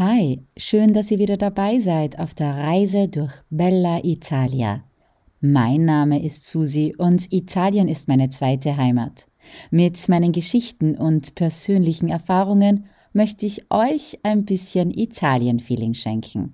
Hi, schön, dass ihr wieder dabei seid auf der Reise durch Bella Italia. Mein Name ist Susi und Italien ist meine zweite Heimat. Mit meinen Geschichten und persönlichen Erfahrungen möchte ich euch ein bisschen Italien-Feeling schenken.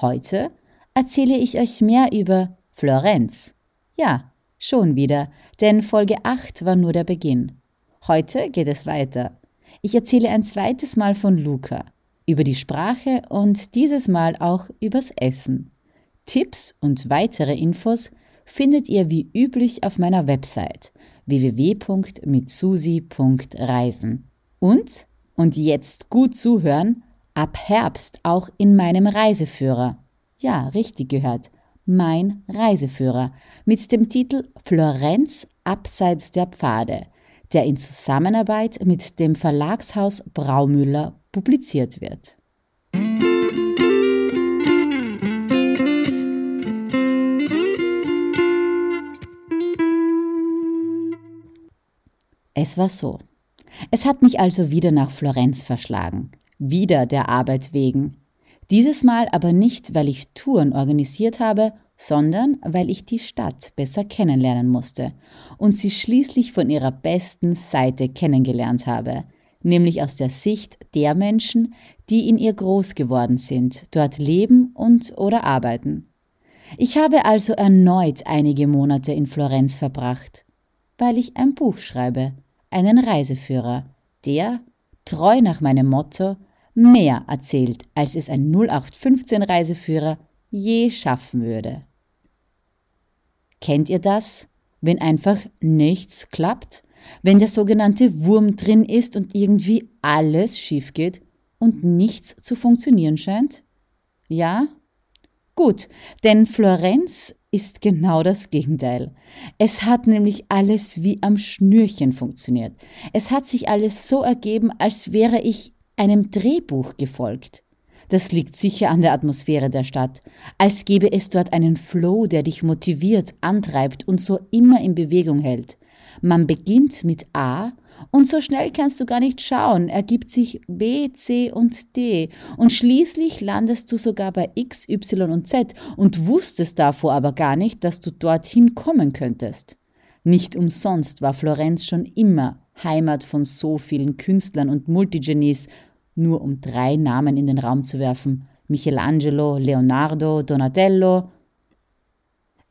Heute erzähle ich euch mehr über Florenz. Ja, schon wieder, denn Folge 8 war nur der Beginn. Heute geht es weiter. Ich erzähle ein zweites Mal von Luca über die Sprache und dieses Mal auch übers Essen. Tipps und weitere Infos findet ihr wie üblich auf meiner Website www.mitsusi.reisen. Und, und jetzt gut zuhören, ab Herbst auch in meinem Reiseführer. Ja, richtig gehört, mein Reiseführer mit dem Titel Florenz abseits der Pfade, der in Zusammenarbeit mit dem Verlagshaus Braumüller publiziert wird. Es war so. Es hat mich also wieder nach Florenz verschlagen, wieder der Arbeit wegen. Dieses Mal aber nicht, weil ich Touren organisiert habe, sondern weil ich die Stadt besser kennenlernen musste und sie schließlich von ihrer besten Seite kennengelernt habe, nämlich aus der Sicht der Menschen, die in ihr groß geworden sind, dort leben und oder arbeiten. Ich habe also erneut einige Monate in Florenz verbracht, weil ich ein Buch schreibe, einen Reiseführer, der, treu nach meinem Motto, mehr erzählt, als es ein 0815 Reiseführer je schaffen würde. Kennt ihr das, wenn einfach nichts klappt? Wenn der sogenannte Wurm drin ist und irgendwie alles schief geht und nichts zu funktionieren scheint? Ja? Gut, denn Florenz ist genau das Gegenteil. Es hat nämlich alles wie am Schnürchen funktioniert. Es hat sich alles so ergeben, als wäre ich einem Drehbuch gefolgt. Das liegt sicher an der Atmosphäre der Stadt, als gäbe es dort einen Flow, der dich motiviert, antreibt und so immer in Bewegung hält. Man beginnt mit A und so schnell kannst du gar nicht schauen, ergibt sich B, C und D. Und schließlich landest du sogar bei X, Y und Z und wusstest davor aber gar nicht, dass du dorthin kommen könntest. Nicht umsonst war Florenz schon immer Heimat von so vielen Künstlern und Multigenies, nur um drei Namen in den Raum zu werfen. Michelangelo, Leonardo, Donatello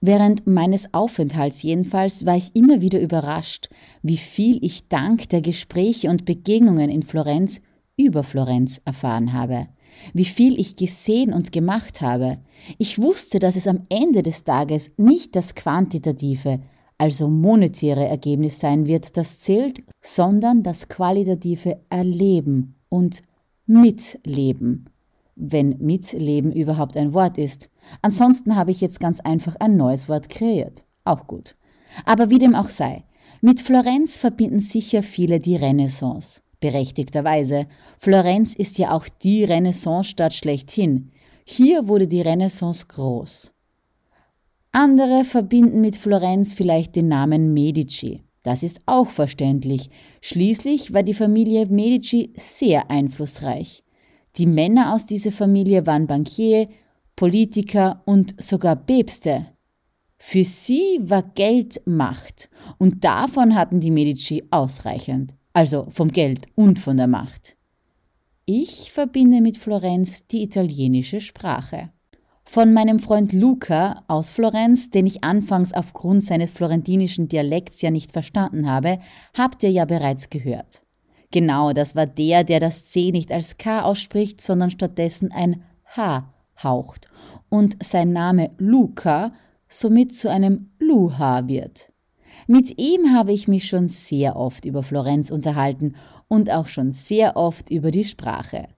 Während meines Aufenthalts jedenfalls war ich immer wieder überrascht, wie viel ich dank der Gespräche und Begegnungen in Florenz über Florenz erfahren habe, wie viel ich gesehen und gemacht habe. Ich wusste, dass es am Ende des Tages nicht das quantitative, also monetäre Ergebnis sein wird, das zählt, sondern das qualitative Erleben und Mitleben wenn Mitleben überhaupt ein Wort ist. Ansonsten habe ich jetzt ganz einfach ein neues Wort kreiert. Auch gut. Aber wie dem auch sei, mit Florenz verbinden sicher viele die Renaissance. Berechtigterweise. Florenz ist ja auch die Renaissance-Stadt schlechthin. Hier wurde die Renaissance groß. Andere verbinden mit Florenz vielleicht den Namen Medici. Das ist auch verständlich. Schließlich war die Familie Medici sehr einflussreich. Die Männer aus dieser Familie waren Bankier, Politiker und sogar Päpste. Für sie war Geld Macht und davon hatten die Medici ausreichend, also vom Geld und von der Macht. Ich verbinde mit Florenz die italienische Sprache. Von meinem Freund Luca aus Florenz, den ich anfangs aufgrund seines florentinischen Dialekts ja nicht verstanden habe, habt ihr ja bereits gehört. Genau, das war der, der das C nicht als K ausspricht, sondern stattdessen ein H haucht und sein Name Luca somit zu einem Luha wird. Mit ihm habe ich mich schon sehr oft über Florenz unterhalten und auch schon sehr oft über die Sprache.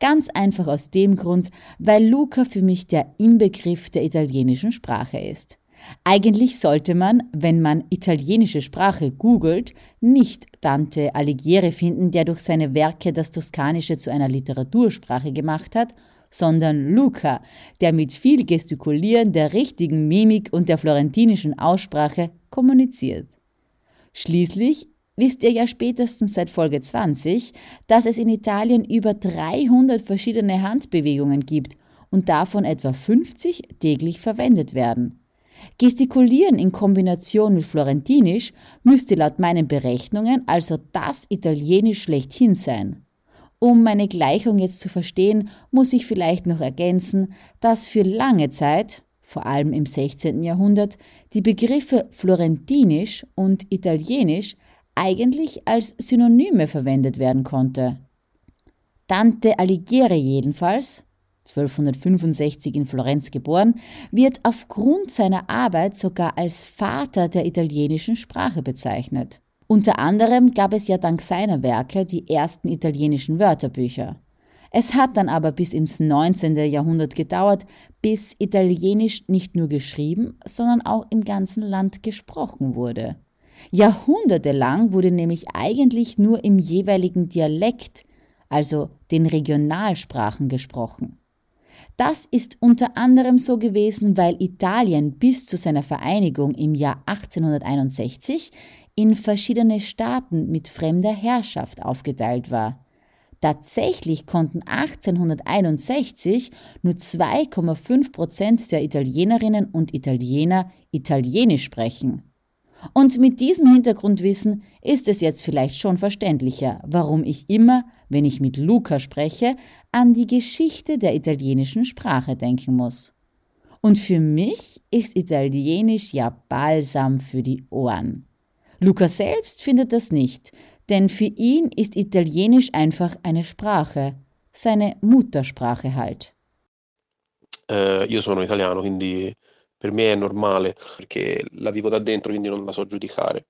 Ganz einfach aus dem Grund, weil Luca für mich der Inbegriff der italienischen Sprache ist. Eigentlich sollte man, wenn man italienische Sprache googelt, nicht Dante Alighieri finden, der durch seine Werke das Toskanische zu einer Literatursprache gemacht hat, sondern Luca, der mit viel Gestikulieren, der richtigen Mimik und der florentinischen Aussprache kommuniziert. Schließlich wisst ihr ja spätestens seit Folge 20, dass es in Italien über 300 verschiedene Handbewegungen gibt und davon etwa 50 täglich verwendet werden. Gestikulieren in Kombination mit Florentinisch müsste laut meinen Berechnungen also das Italienisch schlechthin sein. Um meine Gleichung jetzt zu verstehen, muss ich vielleicht noch ergänzen, dass für lange Zeit, vor allem im 16. Jahrhundert, die Begriffe Florentinisch und Italienisch eigentlich als Synonyme verwendet werden konnte. Dante Alighieri jedenfalls 1265 in Florenz geboren, wird aufgrund seiner Arbeit sogar als Vater der italienischen Sprache bezeichnet. Unter anderem gab es ja dank seiner Werke die ersten italienischen Wörterbücher. Es hat dann aber bis ins 19. Jahrhundert gedauert, bis Italienisch nicht nur geschrieben, sondern auch im ganzen Land gesprochen wurde. Jahrhundertelang wurde nämlich eigentlich nur im jeweiligen Dialekt, also den Regionalsprachen gesprochen. Das ist unter anderem so gewesen, weil Italien bis zu seiner Vereinigung im Jahr 1861 in verschiedene Staaten mit fremder Herrschaft aufgeteilt war. Tatsächlich konnten 1861 nur 2,5 Prozent der Italienerinnen und Italiener Italienisch sprechen. Und mit diesem Hintergrundwissen ist es jetzt vielleicht schon verständlicher, warum ich immer, wenn ich mit Luca spreche, an die Geschichte der italienischen Sprache denken muss. Und für mich ist Italienisch ja Balsam für die Ohren. Luca selbst findet das nicht, denn für ihn ist Italienisch einfach eine Sprache, seine Muttersprache halt. Uh, io sono italiano, quindi per me è normale, perché la vivo da dentro, quindi non la so giudicare.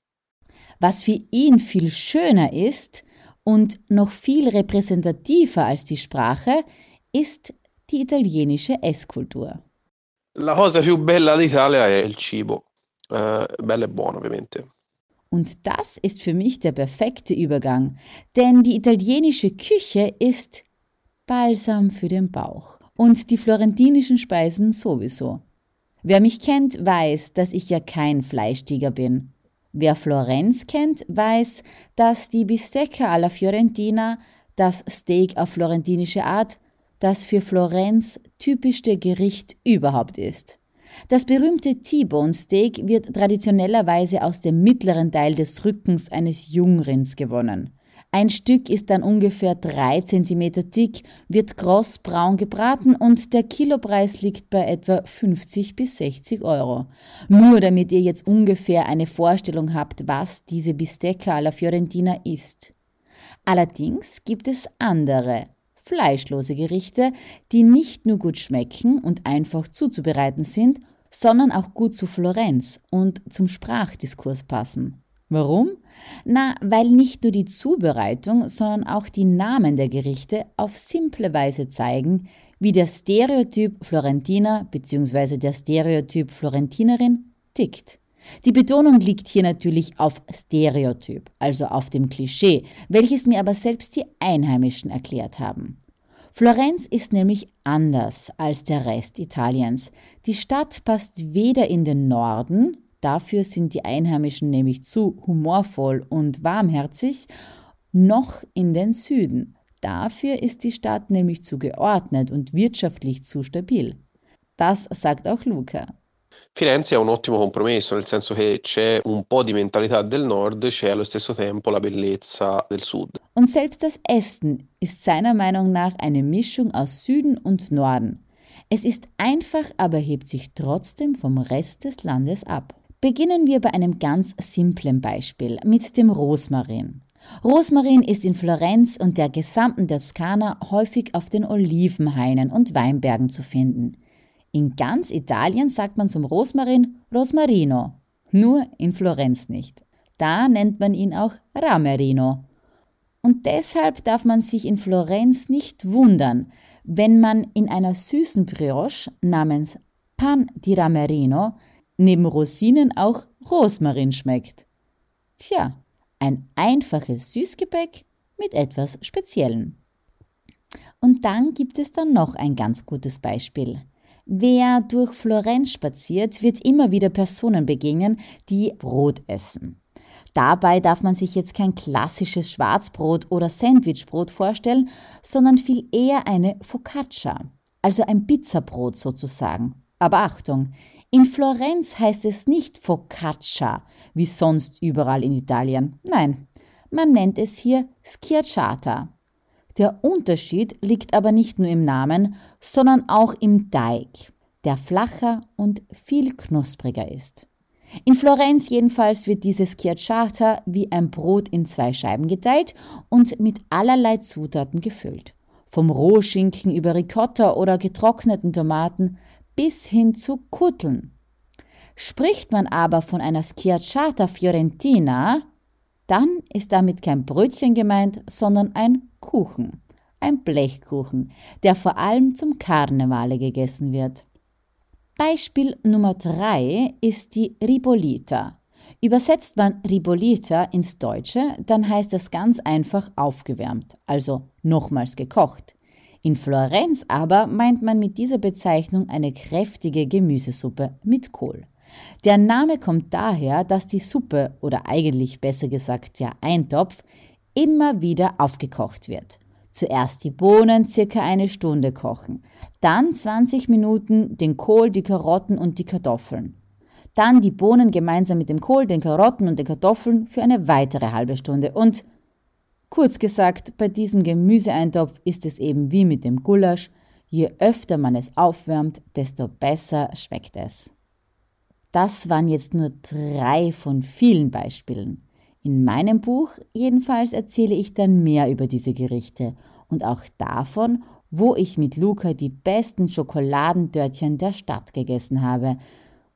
Was für ihn viel schöner ist und noch viel repräsentativer als die Sprache, ist die italienische Esskultur. La cosa più bella d'Italia è il cibo, uh, bello e buono ovviamente. Und das ist für mich der perfekte Übergang, denn die italienische Küche ist Balsam für den Bauch und die florentinischen Speisen sowieso. Wer mich kennt, weiß, dass ich ja kein Fleischtiger bin. Wer Florenz kennt, weiß, dass die Bistecca alla Fiorentina, das Steak auf florentinische Art, das für Florenz typischste Gericht überhaupt ist. Das berühmte T-Bone Steak wird traditionellerweise aus dem mittleren Teil des Rückens eines Jungrinds gewonnen. Ein Stück ist dann ungefähr drei Zentimeter dick, wird kross braun gebraten und der Kilopreis liegt bei etwa 50 bis 60 Euro. Nur damit ihr jetzt ungefähr eine Vorstellung habt, was diese Bistecca alla Fiorentina ist. Allerdings gibt es andere, fleischlose Gerichte, die nicht nur gut schmecken und einfach zuzubereiten sind, sondern auch gut zu Florenz und zum Sprachdiskurs passen. Warum? Na, weil nicht nur die Zubereitung, sondern auch die Namen der Gerichte auf simple Weise zeigen, wie der Stereotyp Florentiner bzw. der Stereotyp Florentinerin tickt. Die Betonung liegt hier natürlich auf Stereotyp, also auf dem Klischee, welches mir aber selbst die Einheimischen erklärt haben. Florenz ist nämlich anders als der Rest Italiens. Die Stadt passt weder in den Norden, Dafür sind die Einheimischen nämlich zu humorvoll und warmherzig, noch in den Süden. Dafür ist die Stadt nämlich zu geordnet und wirtschaftlich zu stabil. Das sagt auch Luca. Firenze è un ottimo compromesso, nel senso che c'è un po' di mentalità del nord, c'è allo stesso tempo la bellezza del sud. Und selbst das Essen ist seiner Meinung nach eine Mischung aus Süden und Norden. Es ist einfach, aber hebt sich trotzdem vom Rest des Landes ab. Beginnen wir bei einem ganz simplen Beispiel mit dem Rosmarin. Rosmarin ist in Florenz und der gesamten Toskana häufig auf den Olivenhainen und Weinbergen zu finden. In ganz Italien sagt man zum Rosmarin Rosmarino, nur in Florenz nicht. Da nennt man ihn auch Ramerino. Und deshalb darf man sich in Florenz nicht wundern, wenn man in einer süßen Brioche namens Pan di Ramerino neben Rosinen auch Rosmarin schmeckt. Tja, ein einfaches Süßgebäck mit etwas Speziellem. Und dann gibt es dann noch ein ganz gutes Beispiel. Wer durch Florenz spaziert, wird immer wieder Personen begegnen, die Brot essen. Dabei darf man sich jetzt kein klassisches Schwarzbrot oder Sandwichbrot vorstellen, sondern viel eher eine Focaccia, also ein Pizzabrot sozusagen. Aber Achtung, in Florenz heißt es nicht Focaccia, wie sonst überall in Italien. Nein, man nennt es hier Schiacciata. Der Unterschied liegt aber nicht nur im Namen, sondern auch im Teig, der flacher und viel knuspriger ist. In Florenz jedenfalls wird dieses Schiacciata wie ein Brot in zwei Scheiben geteilt und mit allerlei Zutaten gefüllt. Vom Rohschinken über Ricotta oder getrockneten Tomaten bis hin zu Kutteln. Spricht man aber von einer Schiacciata Fiorentina, dann ist damit kein Brötchen gemeint, sondern ein Kuchen, ein Blechkuchen, der vor allem zum Karnevale gegessen wird. Beispiel Nummer 3 ist die Ribolita. Übersetzt man Ribolita ins Deutsche, dann heißt das ganz einfach aufgewärmt, also nochmals gekocht. In Florenz aber meint man mit dieser Bezeichnung eine kräftige Gemüsesuppe mit Kohl. Der Name kommt daher, dass die Suppe oder eigentlich besser gesagt der Eintopf immer wieder aufgekocht wird. Zuerst die Bohnen circa eine Stunde kochen, dann 20 Minuten den Kohl, die Karotten und die Kartoffeln. Dann die Bohnen gemeinsam mit dem Kohl, den Karotten und den Kartoffeln für eine weitere halbe Stunde. Und kurz gesagt, bei diesem Gemüseeintopf ist es eben wie mit dem Gulasch, je öfter man es aufwärmt, desto besser schmeckt es. Das waren jetzt nur drei von vielen Beispielen. In meinem Buch jedenfalls erzähle ich dann mehr über diese Gerichte und auch davon, wo ich mit Luca die besten Schokoladendörtchen der Stadt gegessen habe,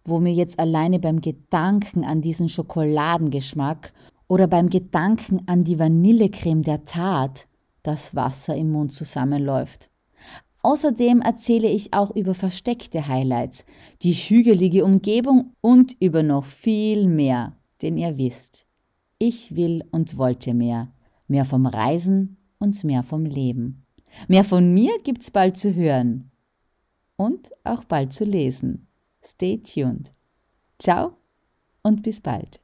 wo mir jetzt alleine beim Gedanken an diesen Schokoladengeschmack oder beim Gedanken an die Vanillecreme der Tat das Wasser im Mund zusammenläuft. Außerdem erzähle ich auch über versteckte Highlights, die hügelige Umgebung und über noch viel mehr, den ihr wisst. Ich will und wollte mehr. Mehr vom Reisen und mehr vom Leben. Mehr von mir gibt's bald zu hören. Und auch bald zu lesen. Stay tuned. Ciao und bis bald.